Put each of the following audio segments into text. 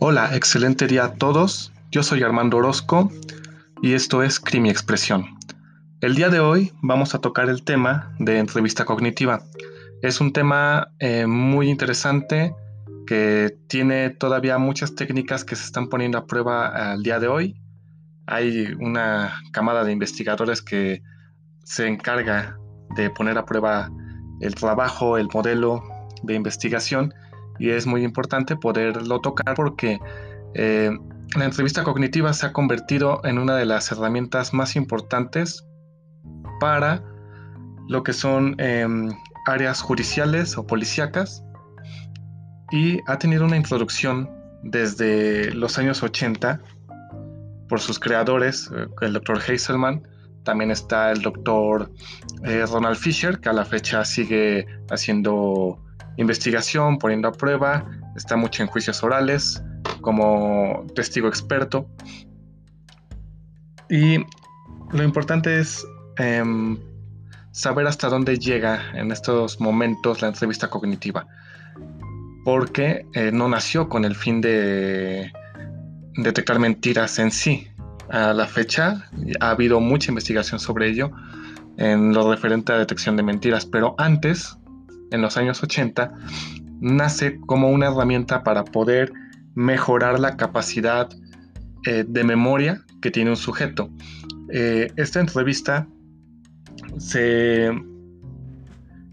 Hola, excelente día a todos. Yo soy Armando Orozco y esto es Crimi Expresión. El día de hoy vamos a tocar el tema de entrevista cognitiva. Es un tema eh, muy interesante que tiene todavía muchas técnicas que se están poniendo a prueba al día de hoy. Hay una camada de investigadores que se encarga de poner a prueba el trabajo, el modelo de investigación y es muy importante poderlo tocar porque eh, la entrevista cognitiva se ha convertido en una de las herramientas más importantes para lo que son em, áreas judiciales o policíacas y ha tenido una introducción desde los años 80 por sus creadores, eh, el doctor Heiselman, también está el doctor eh, Ronald Fisher, que a la fecha sigue haciendo investigación, poniendo a prueba, está mucho en juicios orales como testigo experto. Y lo importante es em, saber hasta dónde llega en estos momentos la entrevista cognitiva, porque eh, no nació con el fin de detectar mentiras en sí. A la fecha ha habido mucha investigación sobre ello en lo referente a detección de mentiras, pero antes en los años 80 nace como una herramienta para poder mejorar la capacidad eh, de memoria que tiene un sujeto. Eh, esta entrevista se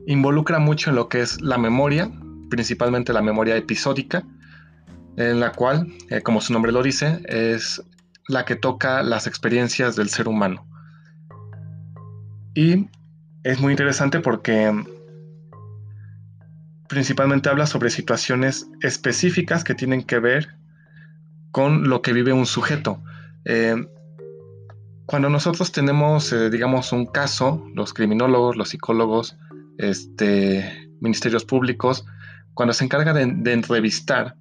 involucra mucho en lo que es la memoria, principalmente la memoria episódica, en la cual, eh, como su nombre lo dice, es la que toca las experiencias del ser humano. Y es muy interesante porque principalmente habla sobre situaciones específicas que tienen que ver con lo que vive un sujeto. Eh, cuando nosotros tenemos, eh, digamos, un caso, los criminólogos, los psicólogos, este, ministerios públicos, cuando se encarga de, entrevistar,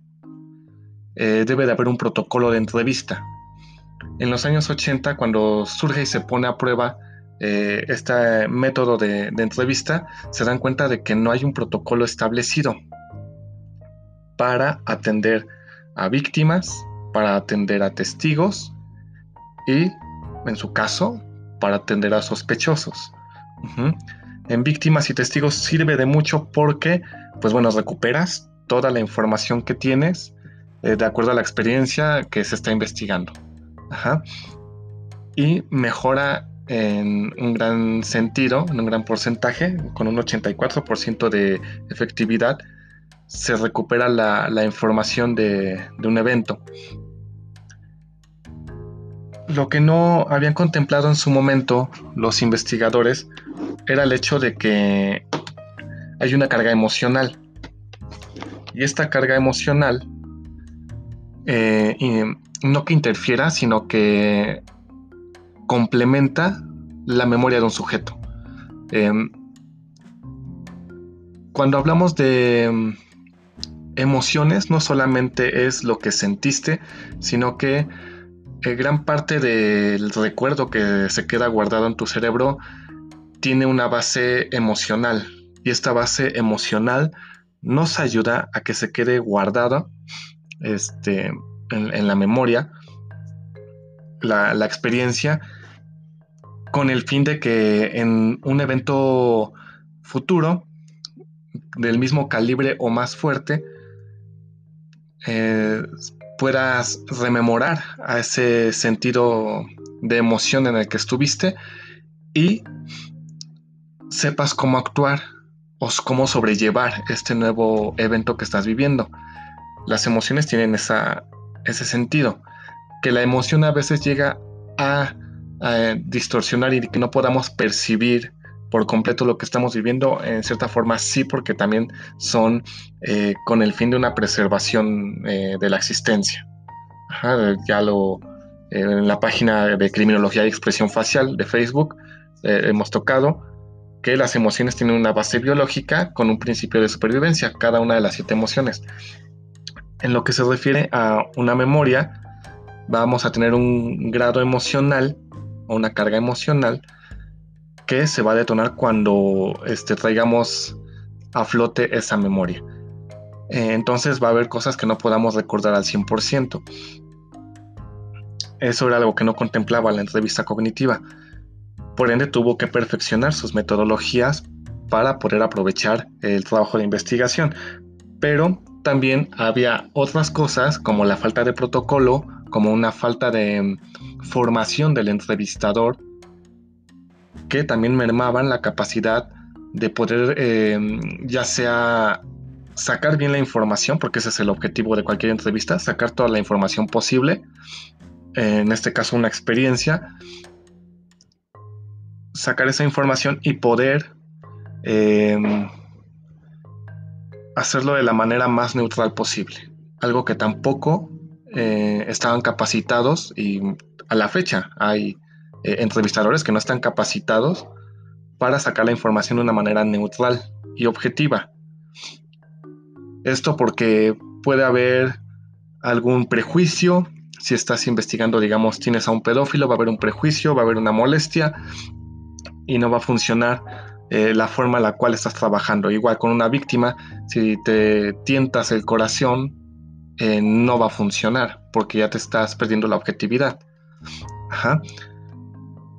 eh, debe de haber un protocolo de entrevista. En los años 80, cuando surge y se pone a prueba eh, este método de, entrevista, se dan cuenta de que no hay un protocolo establecido para atender a víctimas, para atender a testigos y, en su caso, para atender a sospechosos. En víctimas y testigos sirve de mucho porque, pues bueno, recuperas toda la información que tienes eh, de acuerdo a la experiencia que se está investigando. Y mejora en un gran sentido, en un gran porcentaje, con un 84% de efectividad, se recupera la, información de, un evento. Lo que no habían contemplado en su momento los investigadores era el hecho de que hay una carga emocional. Y esta carga emocional, eh, no que interfiera, sino que complementa la memoria de un sujeto. Em, cuando hablamos de em, emociones, no solamente es lo que sentiste, sino que eh, gran parte del recuerdo que se queda guardado en tu cerebro tiene una base emocional. Y esta base emocional nos ayuda a que se quede guardada este, en, la memoria la, la experiencia con el fin de que en un evento futuro del mismo calibre o más fuerte eh, puedas rememorar a ese sentido de emoción en el que estuviste y sepas cómo actuar o cómo sobrellevar este nuevo evento que estás viviendo. Las emociones tienen ese sentido, que la emoción a veces llega a distorsionar y que no podamos percibir por completo lo que estamos viviendo, en cierta forma sí, porque también son eh, con el fin de una preservación eh, de la existencia. ya lo eh, en la página de Criminología y Expresión Facial de Facebook hemos tocado que las emociones tienen una base biológica con un principio de supervivencia, cada una de las siete emociones. En lo que se refiere a una memoria, vamos a tener un grado emocional una carga emocional que se va a detonar cuando este, traigamos a flote esa memoria. eh, entonces va a haber cosas que no podamos recordar al 100%. Eso era algo que no contemplaba la entrevista cognitiva. Por ende, tuvo que perfeccionar sus metodologías para poder aprovechar el trabajo de investigación. Pero también había otras cosas como la falta de protocolo, como una falta de mm, formación del entrevistador, que también mermaban la capacidad de poder em, ya sea sacar bien la información, porque ese es el objetivo de cualquier entrevista, sacar toda la información posible, en este caso una experiencia, sacar esa información y poder em, hacerlo de la manera más neutral posible. Algo que tampoco eh, estaban capacitados y a la fecha hay eh, entrevistadores que no están capacitados para sacar la información de una manera neutral y objetiva. Esto porque puede haber algún prejuicio, si estás investigando, digamos, tienes a un pedófilo, va a haber un prejuicio, va a haber una molestia y no va a funcionar eh, la forma en la cual estás trabajando. Igual con una víctima, si te tientas el corazón, eh, no va a funcionar porque ya te estás perdiendo la objetividad.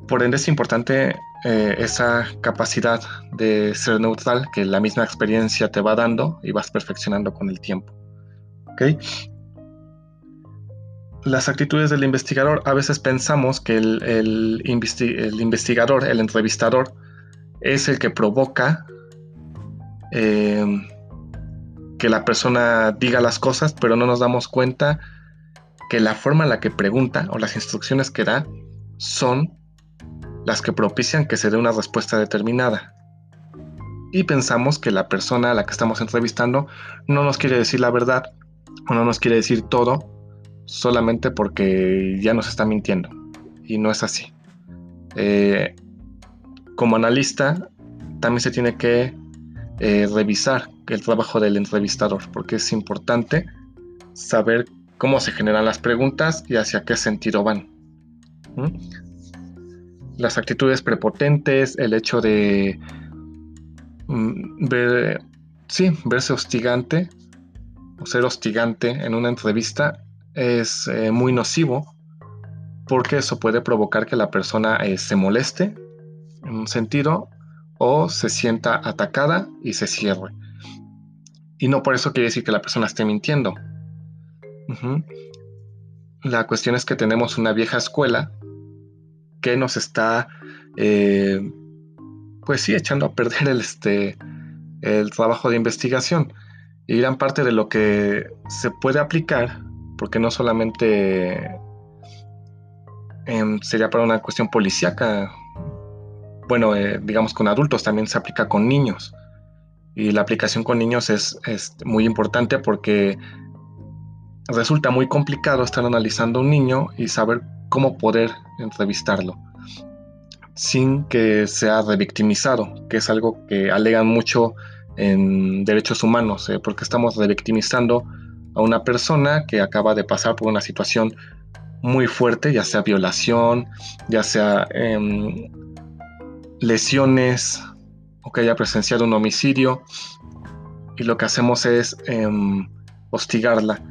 Por ende es importante eh, esa capacidad de ser neutral que la misma experiencia te va dando y vas perfeccionando con el tiempo. Las actitudes del investigador, a veces pensamos que el, investigador, el entrevistador, es el que provoca eh, que la persona diga las cosas, pero no nos damos cuenta que la forma en la que pregunta o las instrucciones que da son las que propician que se dé una respuesta determinada. Y pensamos que la persona a la que estamos entrevistando no nos quiere decir la verdad o no nos quiere decir todo solamente porque ya nos está mintiendo. Y no es así. Eh, como analista, también se tiene que eh, revisar el trabajo del entrevistador, porque es importante saber cómo se generan las preguntas y hacia qué sentido van las actitudes prepotentes, el hecho de mm, ver, sí, verse hostigante o ser hostigante en una entrevista es eh, muy nocivo porque eso puede provocar que la persona eh, se moleste en un sentido o se sienta atacada y se cierre. Y no por eso quiere decir que la persona esté mintiendo. La cuestión es que tenemos una vieja escuela que nos está, eh, pues sí, echando a perder el, este, el trabajo de investigación. Y gran parte de lo que se puede aplicar, porque no solamente em, sería para una cuestión policíaca, bueno, eh, digamos con adultos, también se aplica con niños. Y la aplicación con niños es, es, muy importante porque resulta muy complicado estar analizando un niño y saber cómo poder entrevistarlo sin que sea revictimizado, que es algo que alegan mucho en derechos humanos, eh, porque estamos revictimizando a una persona que acaba de pasar por una situación muy fuerte, ya sea violación, ya sea em, lesiones o que haya presenciado un homicidio, y lo que hacemos es em, hostigarla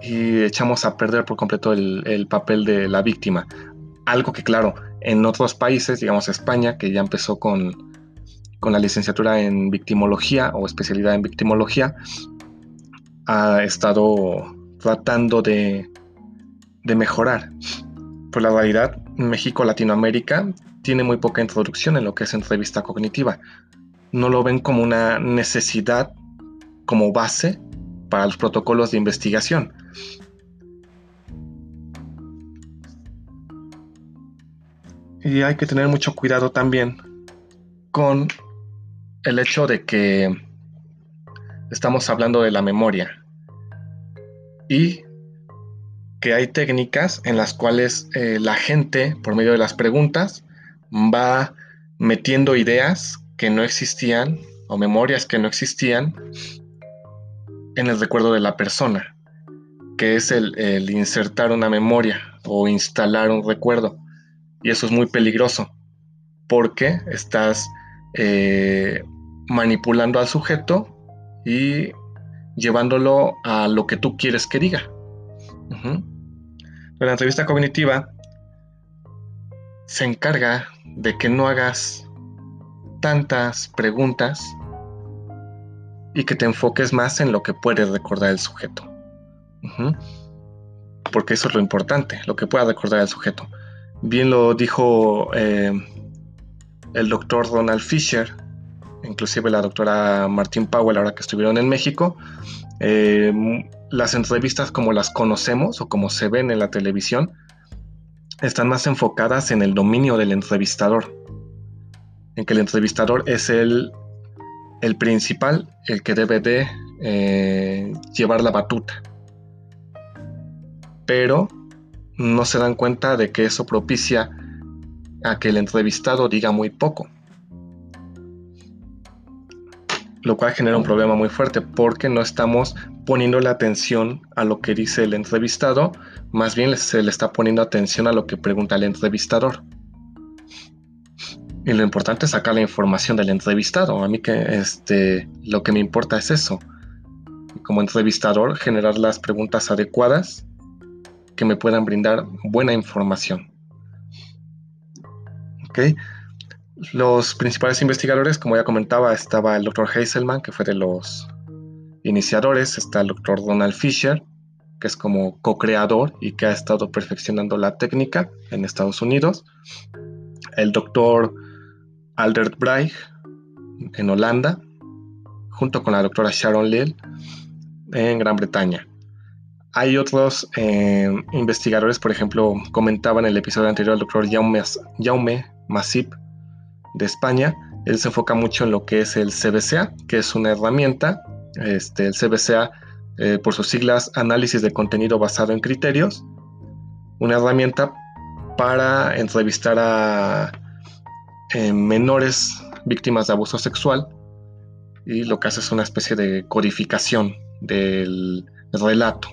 y echamos a perder por completo el, papel de la víctima. Algo que claro, en otros países, digamos España, que ya empezó con, con la licenciatura en victimología o especialidad en victimología, ha estado tratando de, de mejorar. Por la realidad, México, Latinoamérica, tiene muy poca introducción en lo que es entrevista cognitiva. No lo ven como una necesidad como base para los protocolos de investigación. Y hay que tener mucho cuidado también con el hecho de que estamos hablando de la memoria y que hay técnicas en las cuales eh, la gente, por medio de las preguntas, va metiendo ideas que no existían o memorias que no existían en el recuerdo de la persona, que es el, insertar una memoria o instalar un recuerdo. Y eso es muy peligroso porque estás eh, manipulando al sujeto y llevándolo a lo que tú quieres que diga. La entrevista cognitiva se encarga de que no hagas tantas preguntas y que te enfoques más en lo que puede recordar el sujeto. Porque eso es lo importante, lo que pueda recordar el sujeto. Bien lo dijo eh, el doctor Donald Fisher, inclusive la doctora Martín Powell, ahora que estuvieron en México. Eh, las entrevistas como las conocemos o como se ven en la televisión están más enfocadas en el dominio del entrevistador, en que el entrevistador es el el principal, el que debe de eh, llevar la batuta. Pero no se dan cuenta de que eso propicia a que el entrevistado diga muy poco. Lo cual genera un problema muy fuerte porque no estamos poniendo la atención a lo que dice el entrevistado, más bien se le está poniendo atención a lo que pregunta el entrevistador. Y lo importante es sacar la información del entrevistado. A mí que este, lo que me importa es eso. Como entrevistador, generar las preguntas adecuadas que me puedan brindar buena información. Los principales investigadores, como ya comentaba, estaba el doctor Heiselman, que fue de los iniciadores, está el doctor Donald Fisher, que es como co-creador y que ha estado perfeccionando la técnica en Estados Unidos, el doctor Albert Breich en Holanda, junto con la doctora Sharon Lill en Gran Bretaña. Hay otros eh, investigadores, por ejemplo, comentaba en el episodio anterior el doctor Jaume, Jaume Masip de España. Él se enfoca mucho en lo que es el CBCA, que es una herramienta, este, el CBCA eh, por sus siglas, análisis de contenido basado en criterios, una herramienta para entrevistar a menores víctimas de abuso sexual y lo que hace es una especie de codificación del relato.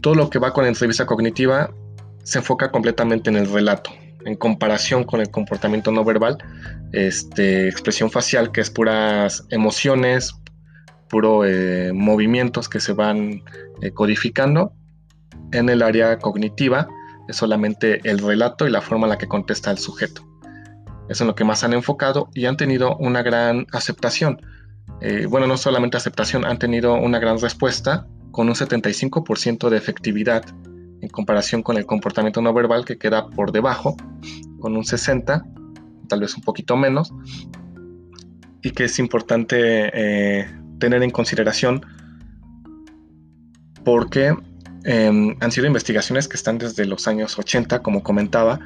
Todo lo que va con la entrevista cognitiva se enfoca completamente en el relato, en comparación con el comportamiento no verbal, este, expresión facial, que es puras emociones, puro eh, movimientos que se van eh, codificando. En el área cognitiva es solamente el relato y la forma en la que contesta el sujeto. Es en lo que más han enfocado y han tenido una gran aceptación. Eh, bueno, no solamente aceptación, han tenido una gran respuesta con un 75% de efectividad en comparación con el comportamiento no verbal que queda por debajo, con un 60, tal vez un poquito menos, y que es importante eh, tener en consideración porque Em, han sido investigaciones que están desde los años 80, como comentaba,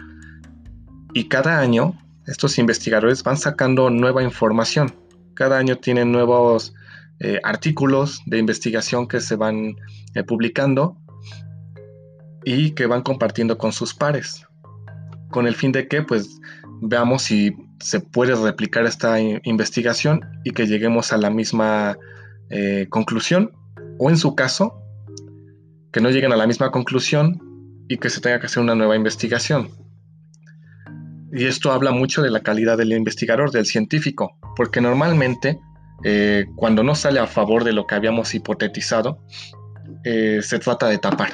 y cada año estos investigadores van sacando nueva información. Cada año tienen nuevos eh, artículos de investigación que se van eh, publicando y que van compartiendo con sus pares, con el fin de que pues veamos si se puede replicar esta investigación y que lleguemos a la misma eh, conclusión o en su caso que no lleguen a la misma conclusión y que se tenga que hacer una nueva investigación. Y esto habla mucho de la calidad del investigador, del científico, porque normalmente eh, cuando no sale a favor de lo que habíamos hipotetizado, eh, se trata de tapar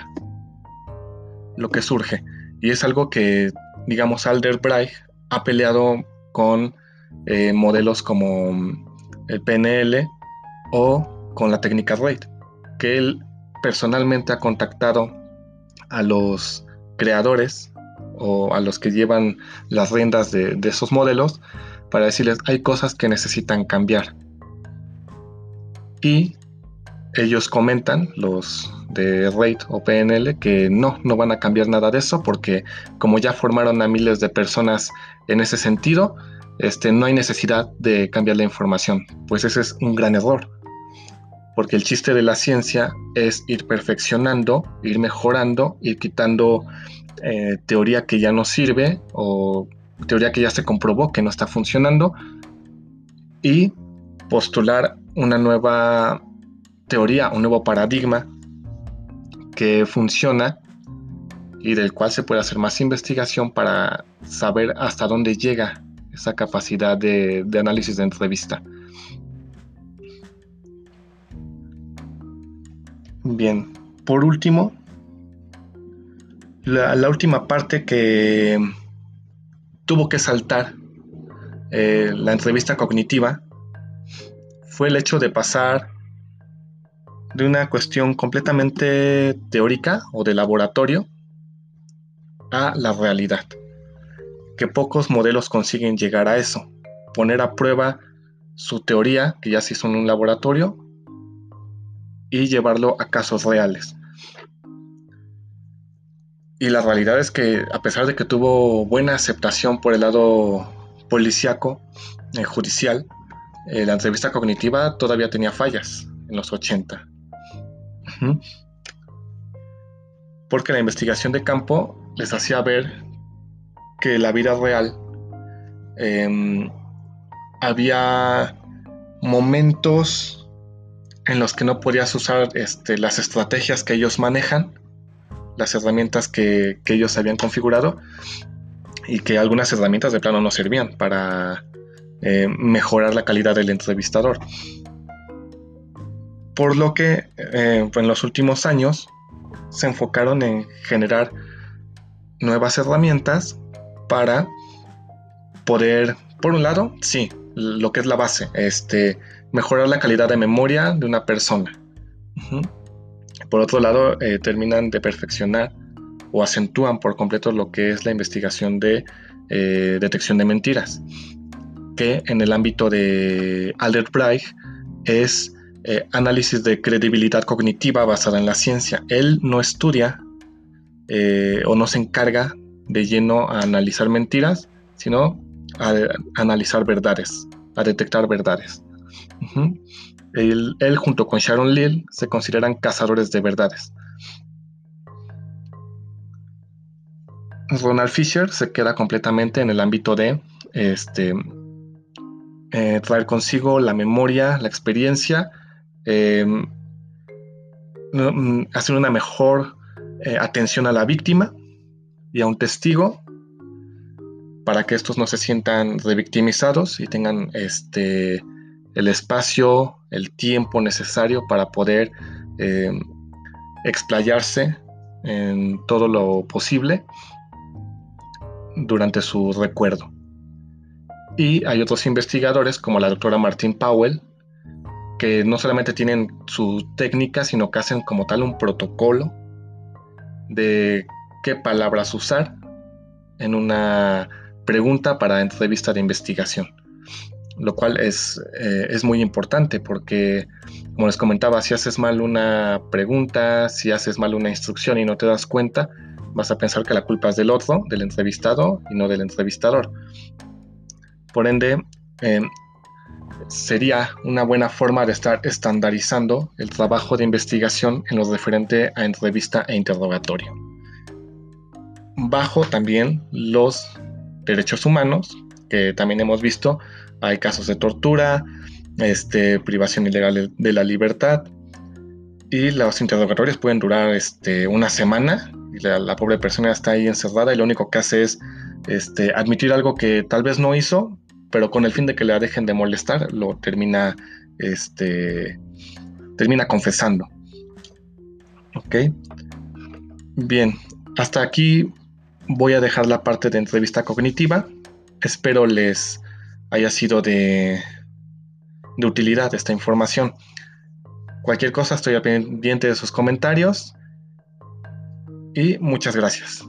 lo que surge. Y es algo que, digamos, Alder Breich ha peleado con eh, modelos como el PNL o con la técnica RAID, que él personalmente ha contactado a los creadores o a los que llevan las riendas de, esos modelos para decirles hay cosas que necesitan cambiar. Y ellos comentan, los de RAID o PNL, que no, no van a cambiar nada de eso porque como ya formaron a miles de personas en ese sentido, este, no hay necesidad de cambiar la información. Pues ese es un gran error porque el chiste de la ciencia es ir perfeccionando, ir mejorando, ir quitando eh, teoría que ya no sirve o teoría que ya se comprobó que no está funcionando y postular una nueva teoría, un nuevo paradigma que funciona y del cual se puede hacer más investigación para saber hasta dónde llega esa capacidad de, análisis de entrevista. Bien, por último, la, última parte que tuvo que saltar eh, la entrevista cognitiva fue el hecho de pasar de una cuestión completamente teórica o de laboratorio a la realidad. Que pocos modelos consiguen llegar a eso, poner a prueba su teoría, que ya se hizo en un laboratorio, y llevarlo a casos reales. Y la realidad es que a pesar de que tuvo buena aceptación por el lado policíaco, eh, judicial, eh, la entrevista cognitiva todavía tenía fallas en los 80. Porque la investigación de campo les hacía ver que la vida real em, había momentos en los que no podías usar este, las estrategias que ellos manejan, las herramientas que, ellos habían configurado y que algunas herramientas de plano no servían para eh, mejorar la calidad del entrevistador. Por lo que eh, en los últimos años se enfocaron en generar nuevas herramientas para poder, por un lado, sí, lo que es la base, este, mejorar la calidad de memoria de una persona. Por otro lado, eh, terminan de perfeccionar o acentúan por completo lo que es la investigación de eh, detección de mentiras, que en el ámbito de Albert Breich es eh, análisis de credibilidad cognitiva basada en la ciencia. Él no estudia o no se encarga de lleno a analizar mentiras, sino a, analizar verdades, a detectar verdades. él, junto con Sharon Lill se consideran cazadores de verdades. Ronald Fisher se queda completamente en el ámbito de este, eh, traer consigo la memoria, la experiencia, em, mm, hacer una mejor eh, atención a la víctima y a un testigo para que estos no se sientan revictimizados y tengan este, el espacio, el tiempo necesario para poder eh, explayarse en todo lo posible durante su recuerdo. Y hay otros investigadores como la doctora Martin Powell, no solamente tienen su técnica, sino que hacen como tal un protocolo de qué palabras usar en una pregunta para entrevista de investigación, lo cual es, eh, es muy importante porque, como les comentaba, si haces mal una pregunta, si haces mal una instrucción y no te das cuenta, vas a pensar que la culpa es del otro, del entrevistado y no del entrevistador. Por ende, em, sería una buena forma de estar estandarizando el trabajo de investigación en lo referente a entrevista e interrogatorio. Bajo también los derechos humanos, que también hemos visto, hay casos de tortura, este, privación ilegal de la libertad, y los interrogatorios pueden durar este, una semana, y la, pobre persona está ahí encerrada y lo único que hace es este, admitir algo que tal vez no hizo, pero con el fin de que la dejen de molestar, lo termina, este, termina confesando. Ok. Bien, hasta aquí voy a dejar la parte de entrevista cognitiva. Espero les haya sido de, de utilidad esta información. Cualquier cosa estoy pendiente de sus comentarios y muchas gracias.